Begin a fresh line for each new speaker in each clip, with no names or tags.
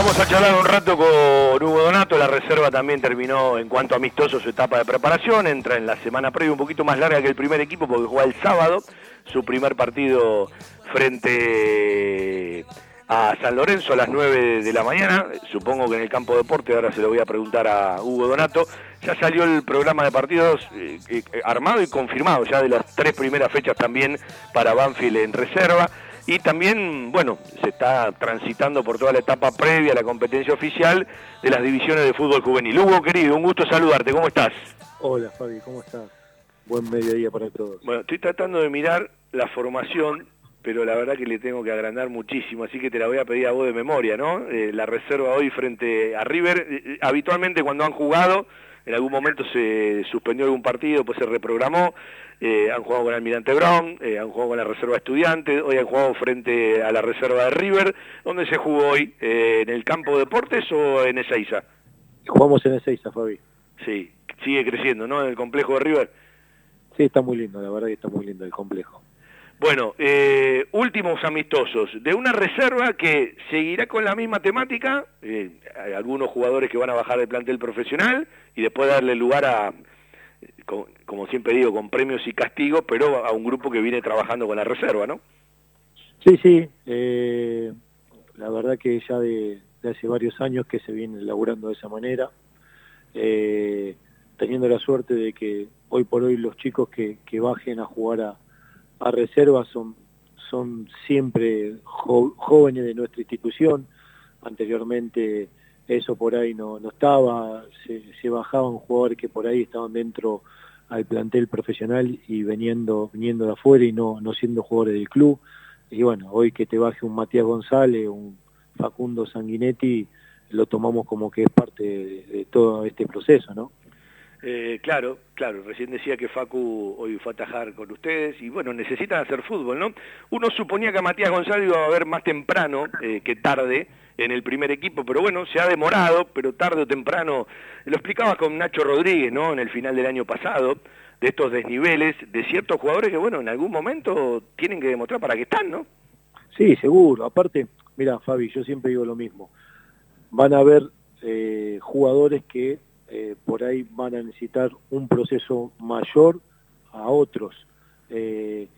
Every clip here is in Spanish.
Vamos a charlar un rato con Hugo Donato, la reserva también terminó en cuanto amistoso su etapa de preparación, entra en la semana previa un poquito más larga que el primer equipo porque juega el sábado su primer partido frente a San Lorenzo a las 9 de la mañana, supongo que en el campo de deporte, ahora se lo voy a preguntar a Hugo Donato, ya salió el programa de partidos eh, eh, armado y confirmado ya de las tres primeras fechas también para Banfield en reserva. Y también, bueno, se está transitando por toda la etapa previa a la competencia oficial de las divisiones de fútbol juvenil. Hugo, querido, un gusto saludarte, ¿cómo estás?
Hola, Fabi, ¿cómo estás? Buen mediodía para todos.
Bueno, estoy tratando de mirar la formación, pero la verdad que le tengo que agrandar muchísimo, así que te la voy a pedir a vos de memoria, ¿no? Eh, la reserva hoy frente a River, eh, eh, habitualmente cuando han jugado, en algún momento se suspendió algún partido, pues se reprogramó, eh, han jugado con Almirante Brown, eh, han jugado con la reserva estudiante, hoy han jugado frente a la reserva de River. ¿Dónde se jugó hoy? Eh, ¿En el campo de deportes o en Ezeiza?
Jugamos en Ezeiza, Fabi.
Sí, sigue creciendo, ¿no? En el complejo de River.
Sí, está muy lindo, la verdad que está muy lindo el complejo.
Bueno, últimos amistosos, de una reserva que seguirá con la misma temática, hay algunos jugadores que van a bajar del plantel profesional y después darle lugar a, como, siempre digo, con premios y castigos, pero a un grupo que viene trabajando con la reserva, ¿no?
Sí, sí, eh, la verdad que ya de, hace varios años que se viene elaborando de esa manera, eh, teniendo la suerte de que hoy por hoy los chicos que, bajen a jugar a, a reserva son, son siempre jóvenes de nuestra institución, anteriormente eso por ahí no, no estaba, se, se, bajaban jugadores que por ahí estaban dentro al plantel profesional y veniendo, viniendo de afuera y no, no siendo jugadores del club. Y bueno, hoy que te baje un Matías González, un Facundo Sanguinetti, lo tomamos como que es parte de, todo este proceso, ¿no?
Eh, claro, claro, recién decía que Facu hoy fue a atajar con ustedes y bueno, necesitan hacer fútbol, ¿no? Uno suponía que a Matías González iba a ver más temprano eh, que tarde, en el primer equipo, pero bueno, se ha demorado, pero tarde o temprano, lo explicaba con Nacho Rodríguez, ¿no? En el final del año pasado, de estos desniveles, de ciertos jugadores que, bueno, en algún momento tienen que demostrar para qué están, ¿no?
Sí, seguro. Aparte, mira, Fabi, yo siempre digo lo mismo. Van a haber eh, jugadores que eh, por ahí van a necesitar un proceso mayor a otros. Eh,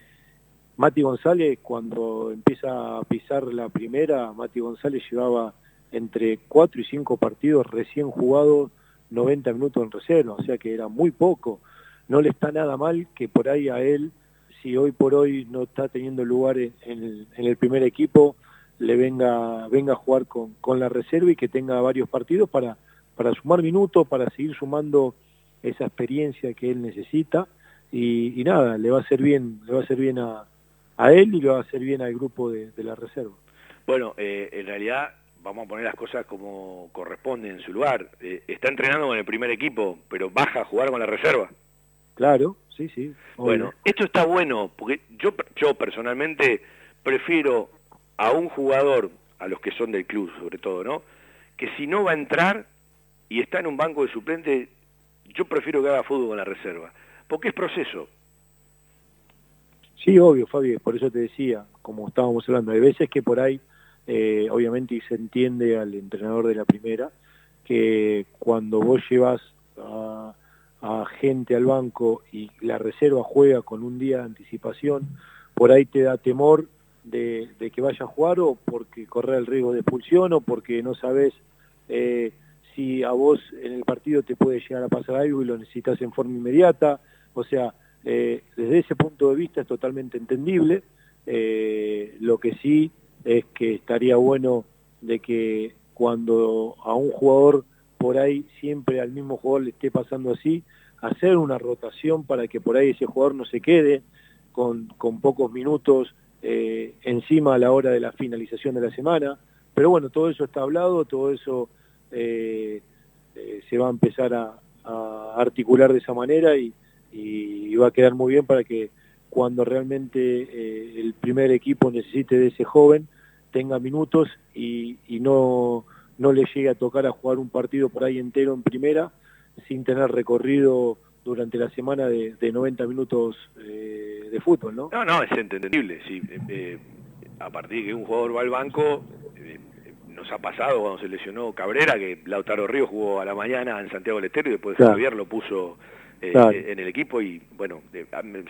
Mati González, cuando empieza a pisar la primera, Mati González llevaba entre 4 y 5 partidos recién jugados, 90 minutos en reserva, o sea que era muy poco. No le está nada mal que por ahí a él, si hoy por hoy no está teniendo lugar en, el, primer equipo, le venga, venga a jugar con, con, la reserva y que tenga varios partidos para, para sumar minutos, para seguir sumando esa experiencia que él necesita. Y, y nada, le va a hacer bien, le va a hacer bien a, a él y lo va a hacer bien al grupo de, la reserva.
Bueno, eh, en realidad vamos a poner las cosas como corresponde en su lugar. Eh, está entrenando con el primer equipo, pero baja a jugar con la reserva.
Claro, sí, sí.
Bueno, esto está bueno, porque yo, yo personalmente prefiero a un jugador, a los que son del club sobre todo, ¿no? Que si no va a entrar y está en un banco de suplente, yo prefiero que haga fútbol con la reserva, porque es proceso.
Sí, obvio, Fabi, por eso te decía, como estábamos hablando, hay veces que por ahí, eh, obviamente, y se entiende al entrenador de la primera, que cuando vos llevas a, gente al banco y la reserva juega con un día de anticipación, por ahí te da temor de, que vaya a jugar o porque corre el riesgo de expulsión o porque no sabes eh, si a vos en el partido te puede llegar a pasar algo y lo necesitas en forma inmediata. O sea, eh, desde ese punto de vista es totalmente entendible. Eh, lo que sí es que estaría bueno de que cuando a un jugador por ahí siempre al mismo jugador le esté pasando así, hacer una rotación para que por ahí ese jugador no se quede con, con pocos minutos eh, encima a la hora de la finalización de la semana. Pero bueno, todo eso está hablado, todo eso se va a empezar a, articular de esa manera y, y, va a quedar muy bien para que cuando realmente eh, el primer equipo necesite de ese joven tenga minutos y, no, no le llegue a tocar a jugar un partido por ahí entero en primera sin tener recorrido durante la semana de, 90 minutos eh, de fútbol, ¿no?
No, no, es entendible. Sí, eh, a partir de que un jugador va al banco, nos ha pasado cuando se lesionó Cabrera, que Lautaro Río jugó a la mañana en Santiago del Estero y después de Javier lo puso eh, en el equipo y bueno,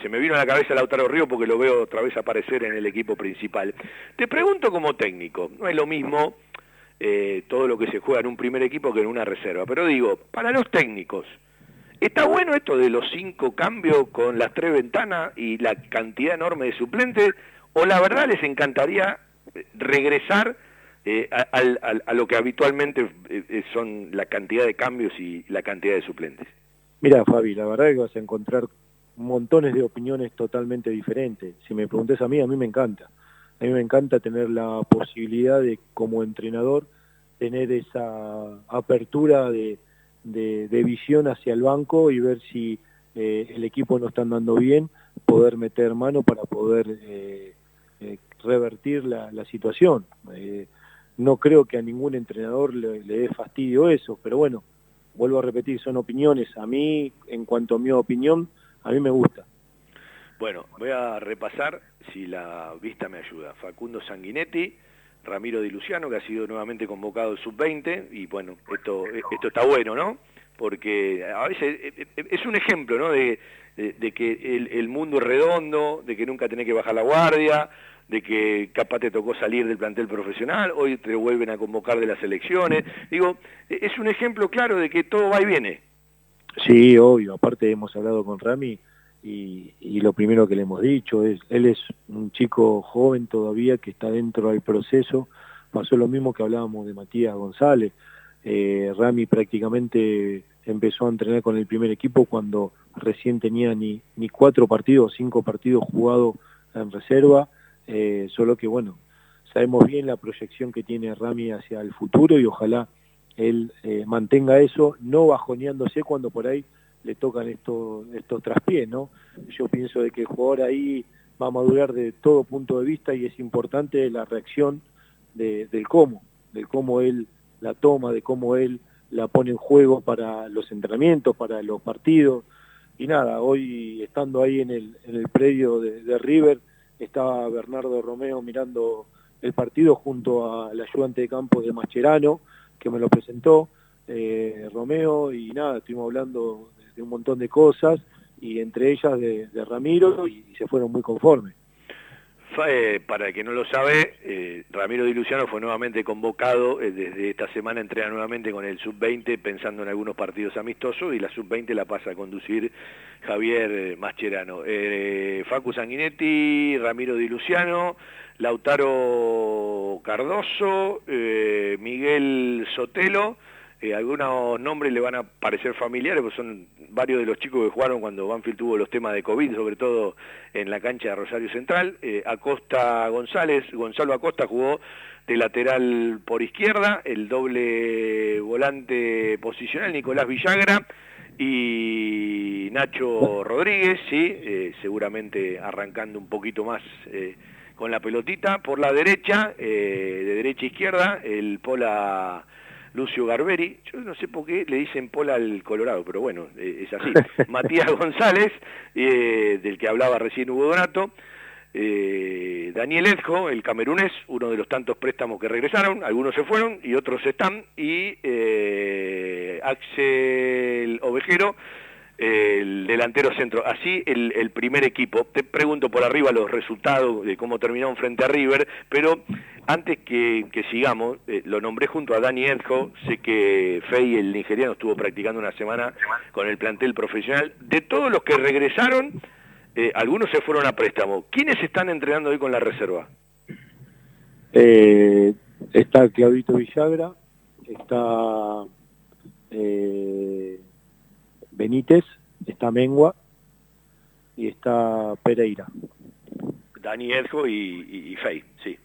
se me vino a la cabeza Lautaro Río porque lo veo otra vez aparecer en el equipo principal. Te pregunto como técnico, no es lo mismo eh, todo lo que se juega en un primer equipo que en una reserva, pero digo, para los técnicos, ¿está bueno esto de los cinco cambios con las tres ventanas y la cantidad enorme de suplentes? ¿O la verdad les encantaría eh, regresar a, lo que habitualmente son la cantidad de cambios y la cantidad de suplentes?
Mira, Fabi, la verdad es que vas a encontrar montones de opiniones totalmente diferentes. Si me preguntes a mí, a mí me encanta. A mí me encanta tener la posibilidad de, como entrenador, tener esa apertura de, visión hacia el banco y ver si eh, el equipo no está andando bien, poder meter mano para poder eh, eh, revertir la, situación. No creo que a ningún entrenador le dé fastidio eso, pero bueno, vuelvo a repetir, son opiniones. A mí, en cuanto a mi opinión, a mí me gusta.
Bueno, voy a repasar, si la vista me ayuda. Facundo Sanguinetti, Ramiro Di Luciano, que ha sido nuevamente convocado al sub-20, y bueno, esto, esto está bueno, ¿no? Porque a veces eh, eh, es un ejemplo, ¿no? De, que el, el, mundo es redondo, de que nunca tenés que bajar la guardia, de que capaz te tocó salir del plantel profesional, hoy te vuelven a convocar de las elecciones. Digo, es un ejemplo claro de que todo va y viene.
Sí, obvio. Aparte hemos hablado con Rami y, lo primero que le hemos dicho es, él es un chico joven todavía que está dentro del proceso. Pasó lo mismo que hablábamos de Matías González. Eh, Rami prácticamente empezó a entrenar con el primer equipo cuando recién tenía ni, ni cuatro partidos, cinco partidos jugados en reserva eh, solo que bueno, sabemos bien la proyección que tiene Rami hacia el futuro y ojalá él eh, mantenga eso, no bajoneándose cuando por ahí le tocan estos estos traspiés, ¿no? Yo pienso de que el jugador ahí va a madurar de todo punto de vista y es importante la reacción del cómo, del cómo él la toma, de cómo él la pone en juego para los entrenamientos, para los partidos. Y nada, hoy estando ahí en el, en el predio de River, estaba Bernardo Romeo mirando el partido junto al ayudante de campo de Mascherano, que me lo presentó, eh, Romeo, y nada, estuvimos hablando de, un montón de cosas, y entre ellas de, Ramiro, y, se fueron muy conformes.
Eh, para el que no lo sabe, eh, Ramiro Di Luciano fue nuevamente convocado, desde esta semana entrena nuevamente con el Sub-20 pensando en algunos partidos amistosos y la Sub-20 la pasa a conducir Javier Mascherano. Facu Sanguinetti, Ramiro Di Luciano, Lautaro Cardoso, Miguel Sotelo, eh, algunos nombres le van a parecer familiares, porque son varios de los chicos que jugaron cuando Banfield tuvo los temas de COVID, sobre todo en la cancha de Rosario Central. Eh, Acosta González, Gonzalo Acosta jugó de lateral por izquierda, el doble volante posicional, Nicolás Villagra y Nacho Rodríguez, sí, eh, seguramente arrancando un poquito más con la pelotita. Por la derecha, de derecha a izquierda, el Pola Lucio Garberi, yo no sé por qué le dicen Pola al Colorado, pero bueno, eh, es así. Matías González, eh, del que hablaba recién Hugo Donato, eh, Daniel Edjo, el camerunés, uno de los tantos préstamos que regresaron, algunos se fueron y otros están, y Axel Ovejero, el delantero centro. Así el, primer equipo. Te pregunto por arriba los resultados de cómo terminaron frente a River, pero antes que, sigamos, eh, lo nombré junto a Dani Edjo, sé que Fey, el nigeriano, estuvo practicando una semana con el plantel profesional. De todos los que regresaron, eh, algunos se fueron a préstamo. ¿Quiénes están entrenando hoy con la reserva?
Eh, está Claudito Villagra, está... Benítez, está Mengua y está Pereira.
Dani Edjo y, Fey, sí.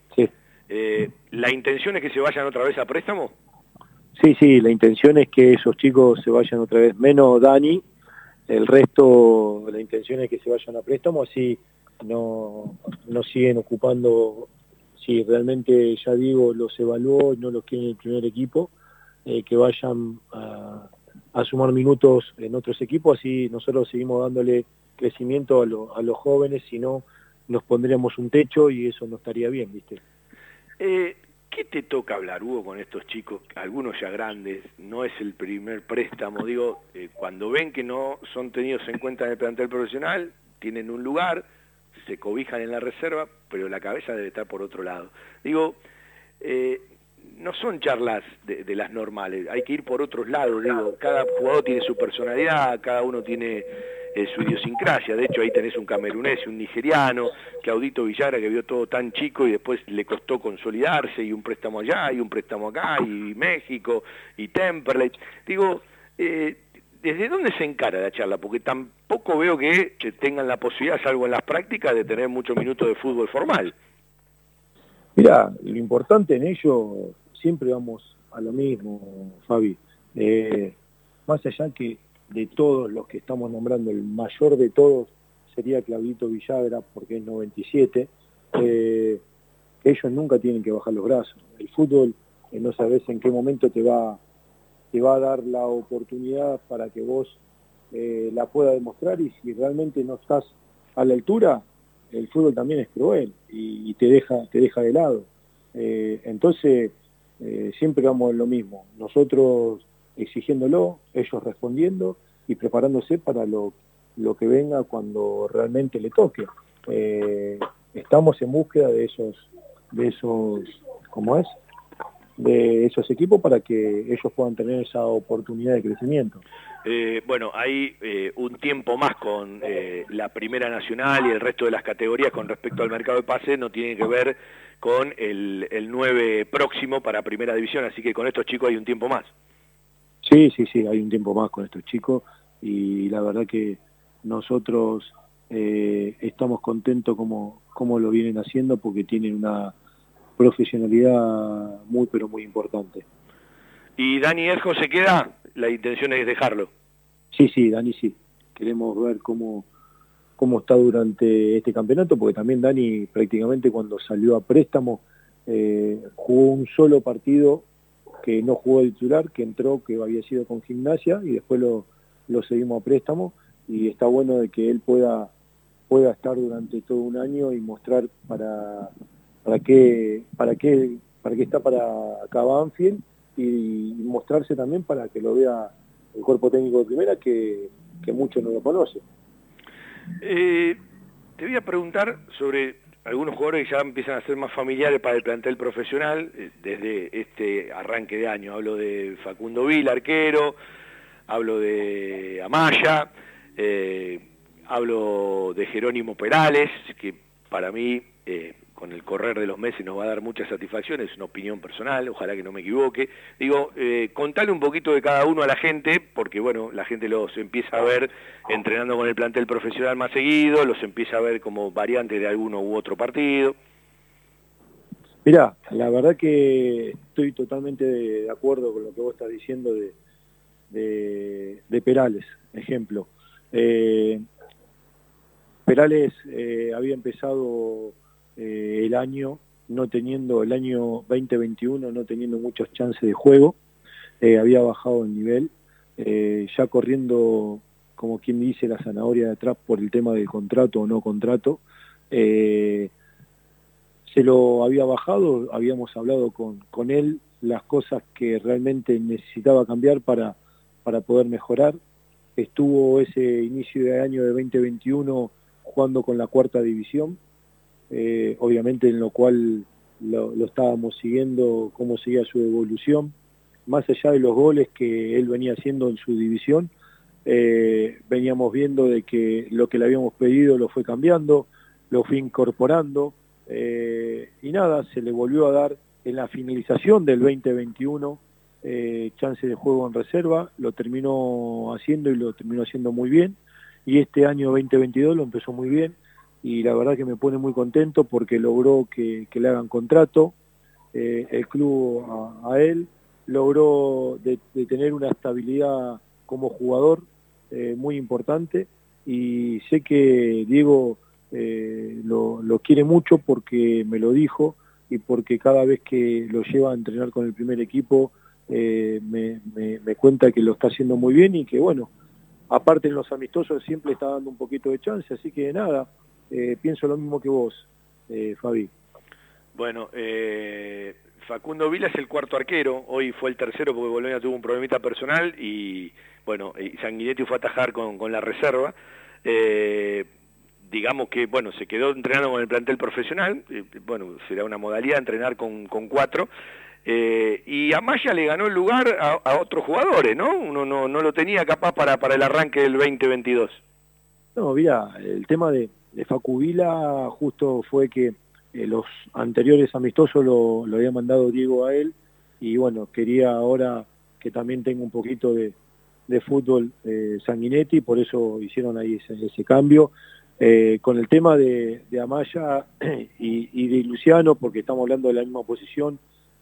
Eh, ¿La intención es que se vayan otra vez a préstamo?
Sí, sí, la intención es que esos chicos se vayan otra vez, menos Dani, el resto, la intención es que se vayan a préstamo, así no, no siguen ocupando, si realmente ya digo, los evaluó no los quieren el primer equipo, eh, que vayan a, a sumar minutos en otros equipos, así nosotros seguimos dándole crecimiento a, los jóvenes, si no nos pondríamos un techo y eso no estaría bien, ¿viste?
Eh, ¿Qué te toca hablar, Hugo, con estos chicos, algunos ya grandes, no es el primer préstamo, digo, eh, cuando ven que no son tenidos en cuenta en el plantel profesional, tienen un lugar, se cobijan en la reserva, pero la cabeza debe estar por otro lado. Digo, eh, no son charlas de, las normales, hay que ir por otros lados, digo, cada jugador tiene su personalidad, cada uno tiene su idiosincrasia, de hecho ahí tenés un camerunés y un nigeriano, Claudito Villara que vio todo tan chico y después le costó consolidarse y un préstamo allá y un préstamo acá y México y Temperley, digo, eh, ¿desde dónde se encara la charla? Porque tampoco veo que tengan la posibilidad, salvo en las prácticas, de tener muchos minutos de fútbol formal.
Mira, lo importante en ello, siempre vamos a lo mismo, Fabi. Eh, más allá que de todos los que estamos nombrando, el mayor de todos sería Claudito Villagra, porque es 97, eh, ellos nunca tienen que bajar los brazos. El fútbol, eh, no sabes en qué momento te va, te va a dar la oportunidad para que vos la puedas demostrar y si realmente no estás a la altura, el fútbol también es cruel y, te deja te deja de lado. Eh, entonces, eh, siempre vamos en lo mismo. Nosotros exigiéndolo, ellos respondiendo y preparándose para lo, lo que venga cuando realmente le toque. Eh, estamos en búsqueda de esos, de esos, ¿cómo es? de esos equipos para que ellos puedan tener esa oportunidad de crecimiento.
Eh, bueno, hay eh, un tiempo más con eh, la Primera Nacional y el resto de las categorías con respecto al mercado de pases, no tiene que ver con el, el 9 próximo para Primera División, así que con estos chicos hay un tiempo más.
Sí, sí, sí, hay un tiempo más con estos chicos y la verdad que nosotros estamos contentos como, como lo vienen haciendo porque tienen una profesionalidad muy, pero muy importante.
¿Y Dani Erjo se queda? La intención es dejarlo.
Sí, sí, Dani sí. Queremos ver cómo, cómo está durante este campeonato, porque también Dani prácticamente cuando salió a préstamo eh, jugó un solo partido que no jugó el titular, que entró, que había sido con gimnasia, y después lo, lo seguimos a préstamo, y está bueno de que él pueda, pueda estar durante todo un año y mostrar para para qué, para qué, para qué está para acá Banfield y, mostrarse también para que lo vea el cuerpo técnico de primera que, que muchos no lo conocen.
Eh, te voy a preguntar sobre algunos jugadores ya empiezan a ser más familiares para el plantel profesional eh, desde este arranque de año. Hablo de Facundo Vila, arquero, hablo de Amaya, eh, hablo de Jerónimo Perales, que para mí con el correr de los meses nos va a dar muchas satisfacciones, es una opinión personal, ojalá que no me equivoque. Digo, eh, contale un poquito de cada uno a la gente, porque bueno, la gente los empieza a ver entrenando con el plantel profesional más seguido, los empieza a ver como variantes de alguno u otro partido.
Mira, la verdad que estoy totalmente de acuerdo con lo que vos estás diciendo de, de, Perales, ejemplo. Eh, Perales eh, había empezado eh, el año, no teniendo el año 2021, no teniendo muchas chances de juego, eh, había bajado el nivel, eh, ya corriendo, como quien dice, la zanahoria de atrás por el tema del contrato o no contrato. se lo había bajado, habíamos hablado con, con él las cosas que realmente necesitaba cambiar para, para poder mejorar. Estuvo ese inicio de año de 2021 jugando con la cuarta división, eh, obviamente en lo cual lo, estábamos siguiendo, cómo seguía su evolución, más allá de los goles que él venía haciendo en su división, eh, veníamos viendo de que lo que le habíamos pedido lo fue cambiando, lo fue incorporando, eh, y nada, se le volvió a dar en la finalización del 2021 chance de juego en reserva, lo terminó haciendo y lo terminó haciendo muy bien, y este año 2022 lo empezó muy bien, y la verdad que me pone muy contento porque logró que, le hagan contrato eh, el club a, él, logró de, tener una estabilidad como jugador eh, muy importante y sé que Diego eh, lo, quiere mucho porque me lo dijo y porque cada vez que lo lleva a entrenar con el primer equipo me, me cuenta que lo está haciendo muy bien y que bueno, aparte en los amistosos siempre está dando un poquito de chance, así que nada, eh, pienso lo mismo que vos, eh, Fabi.
Bueno, eh, Facundo Vila es el cuarto arquero, hoy fue el tercero porque Bolonia tuvo un problemita personal y bueno, y Sanguinetti fue a atajar con, con la reserva. Eh, digamos que, bueno, se quedó entrenando con el plantel profesional, eh, bueno, será una modalidad entrenar con, con cuatro, eh, y Amaya le ganó el lugar a, otros jugadores, ¿no? Uno no, no lo tenía capaz para, para el arranque del 2022.
No, mira, el tema de, de Facu Vila justo fue que eh, los anteriores amistosos lo, había mandado Diego a él y bueno, quería ahora que también tenga un poquito de, de fútbol eh, Sanguinetti, por eso hicieron ahí ese, ese cambio. Eh, con el tema de, de Amaya y, y, de Luciano, porque estamos hablando de la misma posición,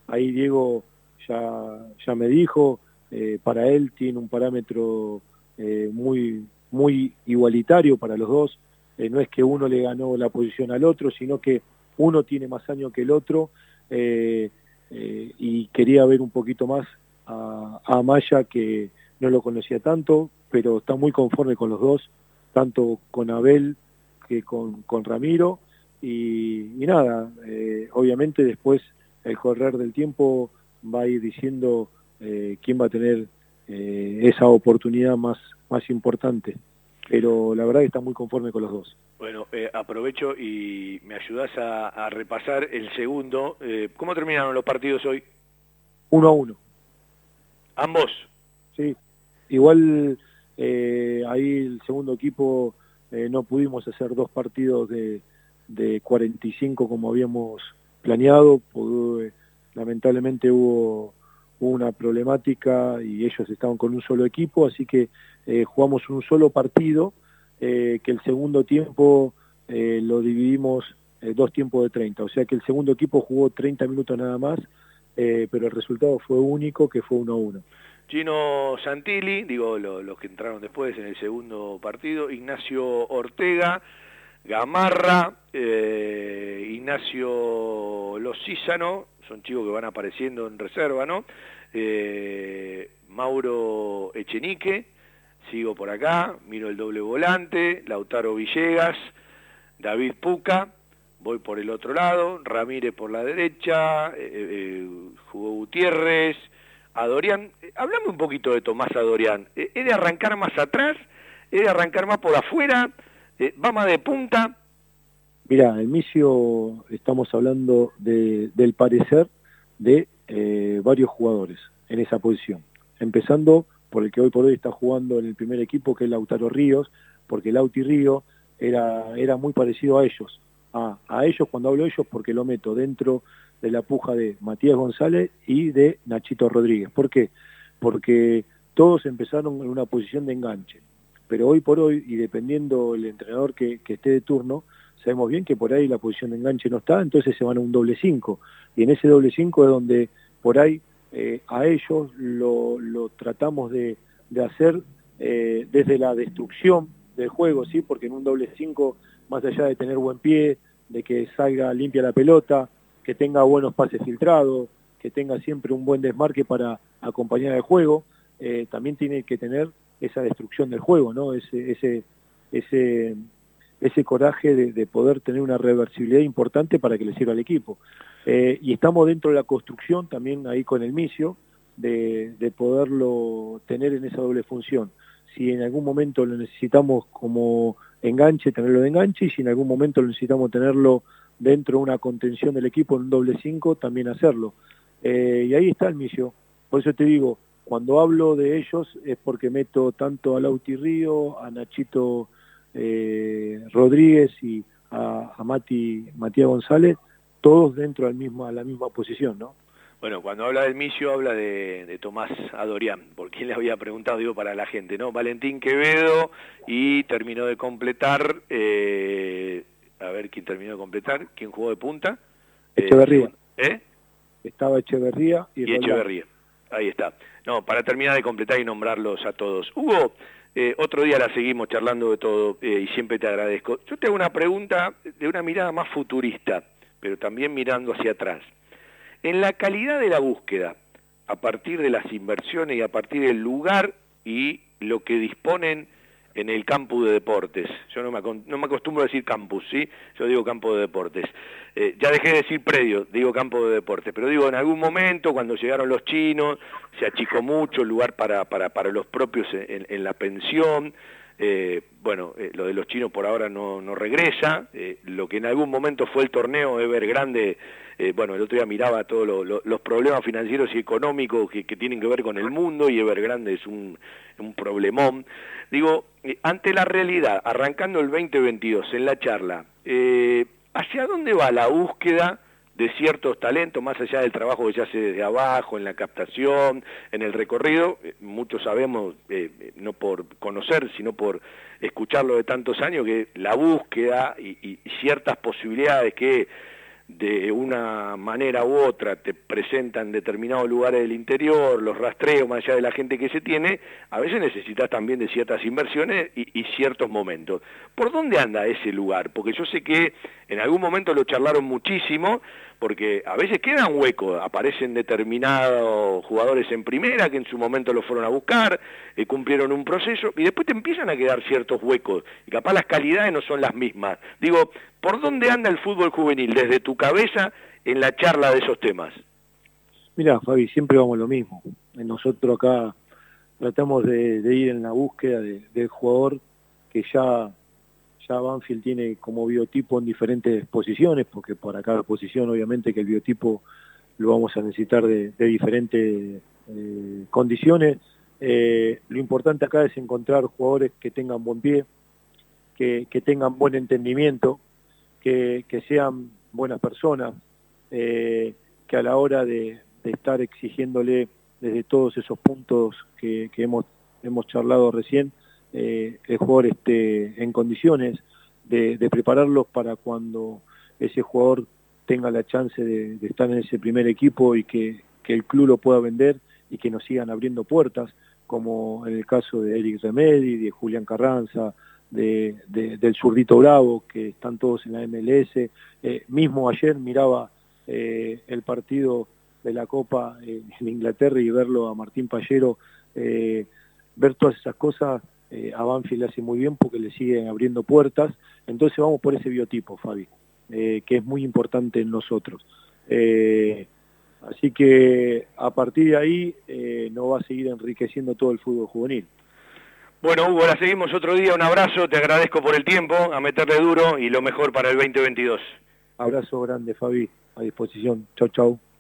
ahí Diego ya, ya me dijo, eh, para él tiene un parámetro eh, muy, muy igualitario para los dos, eh, no es que uno le ganó la posición al otro, sino que uno tiene más años que el otro eh, eh, y quería ver un poquito más a, Amaya que no lo conocía tanto, pero está muy conforme con los dos, tanto con Abel que con, con Ramiro y, y nada, obviamente después el correr del tiempo va a ir diciendo quién va a tener esa oportunidad más, más importante. Pero la verdad que está muy conforme con los dos.
Bueno, eh, aprovecho y me ayudas a, a repasar el segundo. Eh, ¿Cómo terminaron los partidos hoy?
Uno a uno.
¿Ambos?
Sí. Igual eh, ahí el segundo equipo eh, no pudimos hacer dos partidos de, de 45 como habíamos planeado, pues, lamentablemente hubo, hubo, una problemática y ellos estaban con un solo equipo, así que eh, jugamos un solo partido, eh, que el segundo tiempo eh, lo dividimos dos tiempos de 30, o sea que el segundo equipo jugó 30 minutos nada más, pero el resultado fue único, que fue 1 a 1.
Gino Santilli, digo lo, los que entraron después en el segundo partido, Ignacio Ortega, Gamarra, eh, Ignacio Losísano, son chicos que van apareciendo en reserva, ¿no? Mauro Echenique, sigo por acá, miro el doble volante, Lautaro Villegas, David Puca, voy por el otro lado, Ramírez por la derecha, eh, eh jugó Gutiérrez, Adorián, hablame un poquito de Tomás Adorián, ¿es de arrancar más atrás? ¿Es de arrancar más por afuera? Eh, ¿Va más de punta?
Mira, Emicio, estamos hablando de, del parecer de eh, varios jugadores en esa posición. Empezando por el que hoy por hoy está jugando en el primer equipo, que es Lautaro Ríos, porque Lauti Río era, era muy parecido a ellos. A, a ellos, cuando hablo ellos, porque lo meto dentro de la puja de Matías González y de Nachito Rodríguez. ¿Por qué? Porque todos empezaron en una posición de enganche pero hoy por hoy, y dependiendo el entrenador que, que, esté de turno, sabemos bien que por ahí la posición de enganche no está, entonces se van a un doble 5, y en ese doble 5 es donde por ahí eh, a ellos lo, lo tratamos de, hacer eh, desde la destrucción del juego, ¿sí? porque en un doble 5, más allá de tener buen pie, de que salga limpia la pelota, que tenga buenos pases filtrados, que tenga siempre un buen desmarque para acompañar el juego, eh, también tiene que tener esa destrucción del juego, ¿no? Ese, ese, ese, ese coraje de, de poder tener una reversibilidad importante para que le sirva al equipo. Eh, y estamos dentro de la construcción también ahí con el Micio, de, de poderlo tener en esa doble función. Si en algún momento lo necesitamos como enganche, tenerlo de enganche, y si en algún momento lo necesitamos tenerlo dentro de una contención del equipo en un doble 5, también hacerlo. Eh, y ahí está el Micio. Por eso te digo, cuando hablo de ellos es porque meto tanto a Lauti Río, a Nachito eh, Rodríguez y a, a Mati, Matías González, todos dentro del mismo, a la misma posición, ¿no?
Bueno, cuando habla del Micio habla de, de Tomás Adorián, porque él le había preguntado, digo, para la gente, ¿no? Valentín Quevedo y terminó de completar, eh, a ver quién terminó de completar, quién jugó de punta.
Echeverría.
¿Eh?
Estaba Echeverría
y, y Echeverría. Ahí está. No, para terminar de completar y nombrarlos a todos. Hugo, eh, otro día la seguimos charlando de todo eh, y siempre te agradezco. Yo te hago una pregunta de una mirada más futurista, pero también mirando hacia atrás. En la calidad de la búsqueda, a partir de las inversiones y a partir del lugar y lo que disponen en el campus de deportes. Yo no me, no me acostumbro a decir campus, ¿sí? Yo digo campo de deportes. Eh, ya dejé de decir predio, digo campo de deportes, pero digo, en algún momento, cuando llegaron los chinos, se achicó mucho el lugar para, para, para los propios en, la pensión. Eh, bueno, eh, lo de los chinos por ahora no, no regresa. lo que en algún momento fue el torneo Ever Grande eh, bueno, el otro día miraba todos los problemas financieros y económicos que, tienen que ver con el mundo y Evergrande es un, un problemón. Digo, eh, ante la realidad, arrancando el 2022 en la charla, eh, ¿hacia dónde va la búsqueda de ciertos talentos, más allá del trabajo que se hace desde abajo, en la captación, en el recorrido? muchos sabemos, no por conocer, sino por escucharlo de tantos años, que la búsqueda y ciertas posibilidades que de una manera u otra te presentan determinados lugares del interior, los rastreos más allá de la gente que se tiene, a veces necesitas también de ciertas inversiones y, ciertos momentos. ¿Por dónde anda ese lugar? Porque yo sé que en algún momento lo charlaron muchísimo, porque a veces quedan huecos, aparecen determinados jugadores en primera que en su momento lo fueron a buscar, eh, cumplieron un proceso, y después te empiezan a quedar ciertos huecos, y capaz las calidades no son las mismas. Digo, ¿por dónde anda el fútbol juvenil desde tu cabeza en la charla de esos temas?
Mira, Fabi, siempre vamos lo mismo. Nosotros acá tratamos de, ir en la búsqueda del jugador que ya ya Banfield tiene como biotipo en diferentes posiciones, porque para cada posición obviamente que el biotipo lo vamos a necesitar de, diferentes eh, condiciones. Eh, lo importante acá es encontrar jugadores que tengan buen pie, que, tengan buen entendimiento, que, sean buenas personas, eh, que a la hora de, estar exigiéndole desde todos esos puntos que, hemos, hemos charlado recién, eh, el jugador esté en condiciones de, prepararlos para cuando ese jugador tenga la chance de, estar en ese primer equipo y que, el club lo pueda vender y que nos sigan abriendo puertas, como en el caso de Eric Remedi, de Julián Carranza, de, del Zurdito Bravo, que están todos en la MLS. Eh, mismo ayer miraba eh, el partido de la Copa en Inglaterra y verlo a Martín Pallero, ver todas esas cosas eh, a Banfield le hace muy bien porque le sigue abriendo puertas. Entonces vamos por ese biotipo, Fabi, eh, que es muy importante en nosotros. Eh, así que a partir de ahí nos va a seguir enriqueciendo todo el fútbol juvenil.
Bueno, Hugo, la seguimos otro día. Un abrazo, te agradezco por el tiempo, a meterle duro y lo mejor para el 2022.
Abrazo grande, Fabi, a disposición. Chau, chau.